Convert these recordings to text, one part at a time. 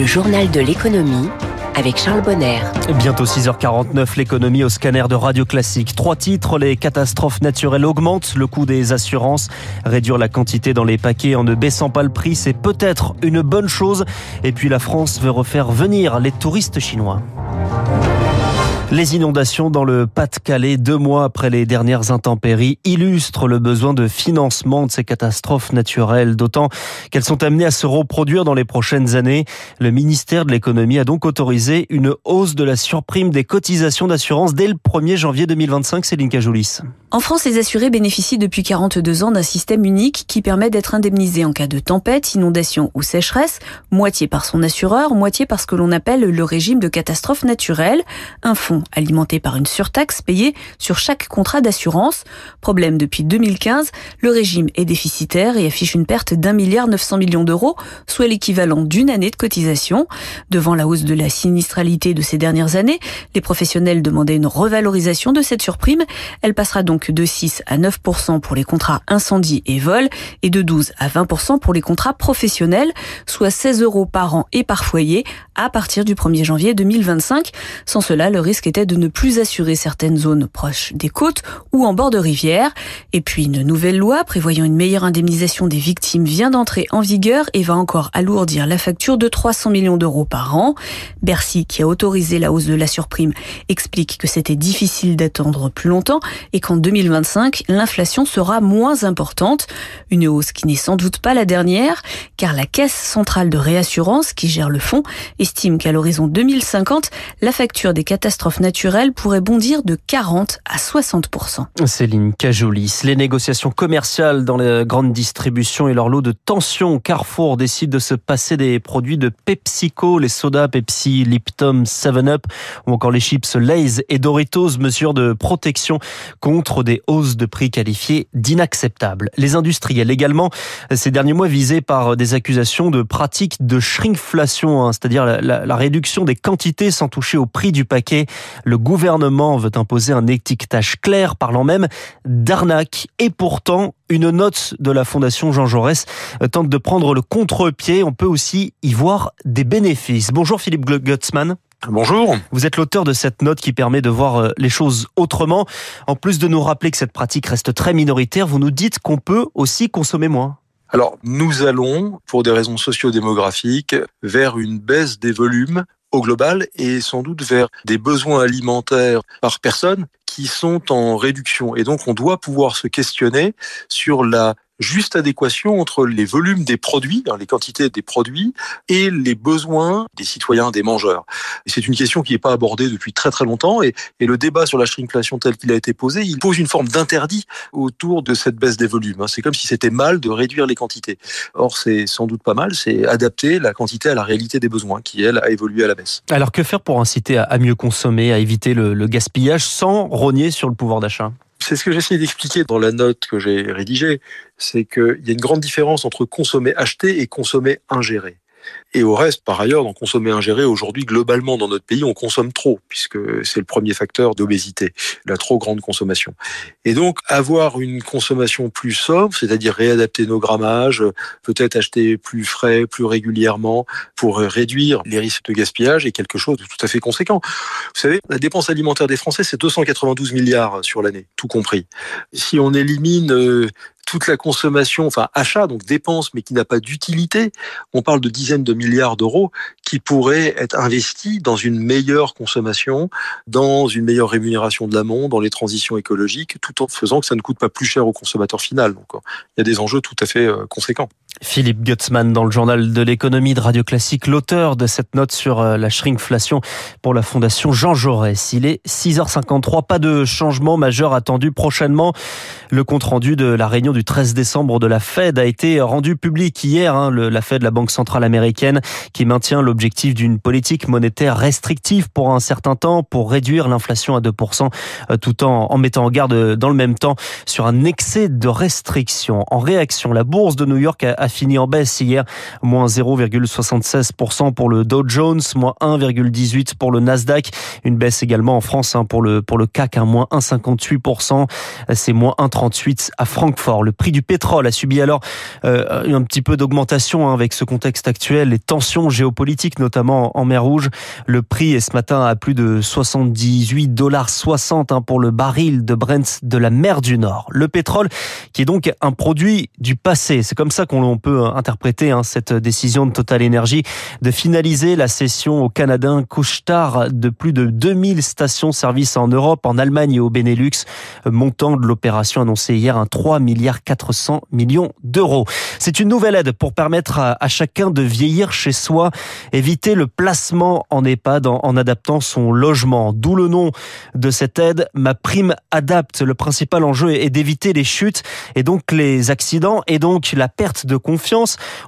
Le journal de l'économie avec Charles Bonner. Bientôt 6h49, l'économie au scanner de Radio Classique. Trois titres, les catastrophes naturelles augmentent le coût des assurances. Réduire la quantité dans les paquets en ne baissant pas le prix, c'est peut-être une bonne chose. Et puis la France veut refaire venir les touristes chinois. Les inondations dans le Pas-de-Calais, deux mois après les dernières intempéries, illustrent le besoin de financement de ces catastrophes naturelles, d'autant qu'elles sont amenées à se reproduire dans les prochaines années. Le ministère de l'économie a donc autorisé une hausse de la surprime des cotisations d'assurance dès le 1er janvier 2025. Céline Cajoulis. En France, les assurés bénéficient depuis 42 ans d'un système unique qui permet d'être indemnisés en cas de tempête, inondation ou sécheresse, moitié par son assureur, moitié par ce que l'on appelle le régime de catastrophe naturelle, un fonds alimenté par une surtaxe payée sur chaque contrat d'assurance. Problème depuis 2015, le régime est déficitaire et affiche une perte d'un milliard 900 millions d'euros, soit l'équivalent d'une année de cotisation. Devant la hausse de la sinistralité de ces dernières années, les professionnels demandaient une revalorisation de cette surprime. Elle passera donc de 6 à 9 pour les contrats incendie et vol et de 12 à 20 pour les contrats professionnels, soit 16 euros par an et par foyer à partir du 1er janvier 2025. Sans cela, le risque était de ne plus assurer certaines zones proches des côtes ou en bord de rivière. Et puis une nouvelle loi prévoyant une meilleure indemnisation des victimes vient d'entrer en vigueur et va encore alourdir la facture de 300 millions d'euros par an. Bercy, qui a autorisé la hausse de la surprime, explique que c'était difficile d'attendre plus longtemps et qu'en 2025, l'inflation sera moins importante. Une hausse qui n'est sans doute pas la dernière, car la Caisse centrale de réassurance, qui gère le fonds, estime qu'à l'horizon 2050, la facture des catastrophes naturelles pourrait bondir de 40 à 60% Céline Cajolis, les négociations commerciales dans les grandes distributions et leur lot de tensions. Carrefour décide de se passer des produits de PepsiCo, les sodas Pepsi, Lipton, 7-Up ou encore les chips Lay's et Doritos, mesures de protection contre des hausses de prix qualifiées d'inacceptables. Les industriels également, ces derniers mois visés par des accusations de pratiques de shrinkflation, hein, c'est-à-dire la, la, réduction des quantités sans toucher au prix du paquet. Le gouvernement veut imposer un étiquetage clair, parlant même d'arnaque. Et pourtant, une note de la Fondation Jean Jaurès tente de prendre le contre-pied. On peut aussi y voir des bénéfices. Bonjour Philippe Gutzmann. Bonjour. Vous êtes l'auteur de cette note qui permet de voir euh, les choses autrement. En plus de nous rappeler que cette pratique reste très minoritaire, vous nous dites qu'on peut aussi consommer moins. Alors, nous allons, pour des raisons sociodémographiques, vers une baisse des volumes au global et sans doute vers des besoins alimentaires par personne qui sont en réduction. Et donc, on doit pouvoir se questionner sur la juste adéquation entre les volumes des produits, hein, les quantités des produits, et les besoins des citoyens, des mangeurs. C'est une question qui n'est pas abordée depuis très très longtemps, et, le débat sur la shrinkflation tel qu'il a été posé, il pose une forme d'interdit autour de cette baisse des volumes. Hein. C'est comme si c'était mal de réduire les quantités. Or, c'est sans doute pas mal, c'est adapter la quantité à la réalité des besoins, qui, elle, a évolué à la baisse. Alors, que faire pour inciter à mieux consommer, à éviter le, le gaspillage sans rogner sur le pouvoir d'achat? C'est ce que j'essaie d'expliquer dans la note que j'ai rédigée, c'est qu'il y a une grande différence entre consommer acheter et consommer ingérer. Et au reste, par ailleurs, dans consommer ingérer, aujourd'hui, globalement, dans notre pays, on consomme trop, puisque c'est le premier facteur d'obésité, la trop grande consommation. Et donc, avoir une consommation plus sobre, c'est-à-dire réadapter nos grammages, peut-être acheter plus frais, plus régulièrement, pour réduire les risques de gaspillage, est quelque chose de tout à fait conséquent. Vous savez, la dépense alimentaire des Français, c'est 292 milliards sur l'année, tout compris. Si on élimine euh, toute la consommation, enfin achat, donc dépense, mais qui n'a pas d'utilité, on parle de dizaines de milliards d'euros qui pourraient être investis dans une meilleure consommation, dans une meilleure rémunération de l'amont, dans les transitions écologiques, tout en faisant que ça ne coûte pas plus cher au consommateur final. Donc il y a des enjeux tout à fait euh, conséquents. Philippe Gutzmann dans le journal de l'économie de Radio Classique, l'auteur de cette note sur euh, la shrinkflation pour la fondation Jean Jaurès. Il est 6h53, pas de changement majeur attendu prochainement. Le compte-rendu de la réunion du 13 décembre de la Fed a été rendu public hier, hein, la Fed, la Banque centrale américaine, qui maintient l'objectif d'une politique monétaire restrictive pour un certain temps pour réduire l'inflation à 2%, euh, tout en, mettant en garde dans le même temps sur un excès de restrictions. En réaction, la bourse de New York a fini en baisse hier, moins 0,76% pour le Dow Jones, moins 1,18% pour le Nasdaq. Une baisse également en France hein, pour le pour le CAC, hein, moins 1,58%. C'est moins 1,38 à Francfort. Le prix du pétrole a subi alors euh, un petit peu d'augmentation hein, avec ce contexte actuel, les tensions géopolitiques notamment en mer Rouge. Le prix est ce matin à plus de 78 dollars 60 hein, pour le baril de Brent de la mer du Nord. Le pétrole qui est donc un produit du passé. C'est comme ça qu'on peut interpréter hein, cette décision de Total Energy de finaliser la cession au Canada Couche-Tard de plus de 2000 stations-service en Europe, en Allemagne et au Benelux. Montant de l'opération annoncé hier un 3 milliards 400 millions d'euros. C'est une nouvelle aide pour permettre à, chacun de vieillir chez soi, éviter le placement en EHPAD en, en adaptant son logement. D'où le nom de cette aide, ma prime adapte. Le principal enjeu est d'éviter les chutes et donc les accidents et donc la perte de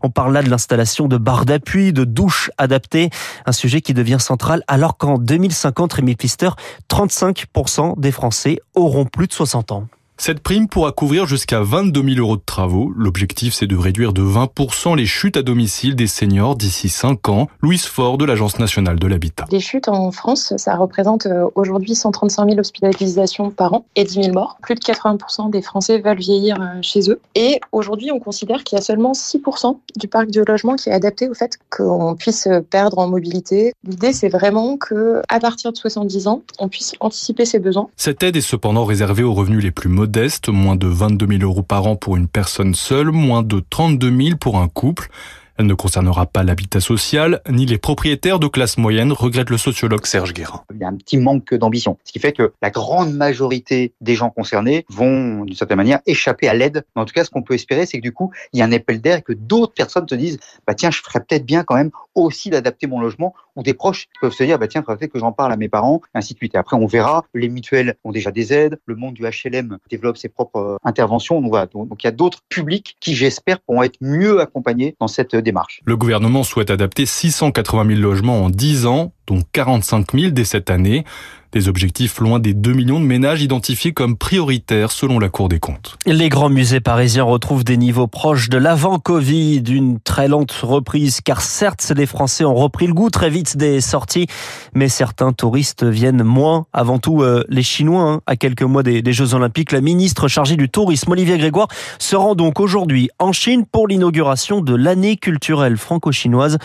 On parle là de l'installation de barres d'appui, de douches adaptées, un sujet qui devient central alors qu'en 2050, Rémi Pister, 35% des Français auront plus de 60 ans. Cette prime pourra couvrir jusqu'à 22 000 euros de travaux. L'objectif, c'est de réduire de 20% les chutes à domicile des seniors d'ici 5 ans. Louise Ford de l'Agence nationale de l'habitat. Les chutes en France, ça représente euh, aujourd'hui 135 000 hospitalisations par an et 10 000 morts. Plus de 80% des Français veulent vieillir euh, chez eux. Et aujourd'hui, on considère qu'il y a seulement 6% du parc de logement qui est adapté au fait qu'on puisse perdre en mobilité. L'idée, c'est vraiment que à partir de 70 ans, on puisse anticiper ses besoins. Cette aide est cependant réservée aux revenus les plus modestes moins de 22 000 euros par an pour une personne seule, moins de 32 000 pour un couple. Elle ne concernera pas l'habitat social ni les propriétaires de classe moyenne, regrette le sociologue Serge Guérin. Il y a un petit manque d'ambition, ce qui fait que la grande majorité des gens concernés vont, d'une certaine manière, échapper à l'aide. En tout cas, ce qu'on peut espérer, c'est que du coup, il y a un appel d'air et que d'autres personnes se disent, bah tiens, je ferais peut-être bien quand même aussi d'adapter mon logement, ou des proches peuvent se dire, bah tiens, peut-être que j'en parle à mes parents, et ainsi de suite. Et après, on verra, les mutuelles ont déjà des aides, le monde du HLM développe ses propres euh, interventions. Donc donc il y a d'autres publics qui, j'espère, pourront être mieux accompagnés dans cette Le gouvernement souhaite adapter 680 000 logements en 10 ans, dont 45 000 dès cette année. Des objectifs loin des 2 millions de ménages identifiés comme prioritaires selon la Cour des comptes. Les grands musées parisiens retrouvent des niveaux proches de l'avant-Covid, d'une très lente reprise, car certes, les Français ont repris le goût très vite des sorties, mais certains touristes viennent moins, avant tout euh, les Chinois, hein. à quelques mois des, des Jeux Olympiques. La ministre chargée du tourisme, Olivier Grégoire, se rend donc aujourd'hui en Chine pour l'inauguration de l'année culturelle franco-chinoise.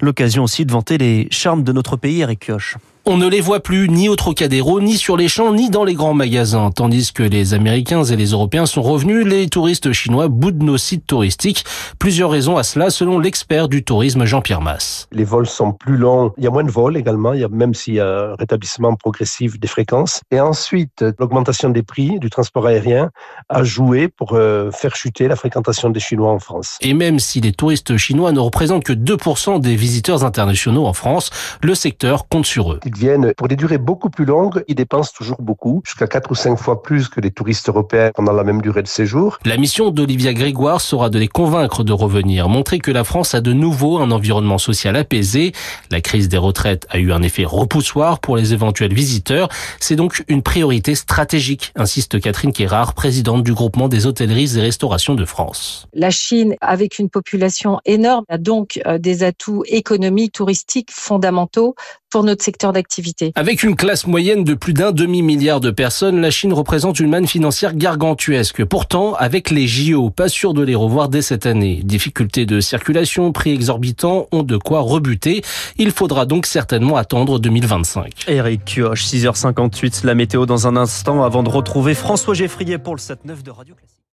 L'occasion aussi de vanter les charmes de notre pays, Eric Kioch. On ne les voit plus ni au Trocadéro, ni sur les champs, ni dans les grands magasins. Tandis que les Américains et les Européens sont revenus, les touristes chinois boudent nos sites touristiques. Plusieurs raisons à cela, selon l'expert du tourisme Jean-Pierre Masse. Les vols sont plus longs, il y a moins de vols également, il y a, même s'il y a un rétablissement progressif des fréquences. Et ensuite, l'augmentation des prix du transport aérien a joué pour euh, faire chuter la fréquentation des Chinois en France. Et même si les touristes chinois ne représentent que 2% des visiteurs internationaux en France, le secteur compte sur eux viennent pour des durées beaucoup plus longues, ils dépensent toujours beaucoup, jusqu'à 4 ou 5 fois plus que les touristes européens pendant la même durée de séjour. La mission d'Olivia Grégoire sera de les convaincre de revenir, montrer que la France a de nouveau un environnement social apaisé. La crise des retraites a eu un effet repoussoir pour les éventuels visiteurs. C'est donc une priorité stratégique, insiste Catherine Kérard, présidente du groupement des hôtelleries et restaurations de France. La Chine, avec une population énorme, a donc euh, des atouts économiques, touristiques fondamentaux pour notre secteur d'activité. Avec une classe moyenne de plus d'un demi-milliard de personnes, la Chine représente une manne financière gargantuesque. Pourtant, avec les JO, pas sûr de les revoir dès cette année. Difficultés de circulation, prix exorbitants ont de quoi rebuter. Il faudra donc certainement attendre 2025. Eric Kioch, 6h58, la météo dans un instant avant de retrouver François Geffrier pour le 7-9 de Radio Classique.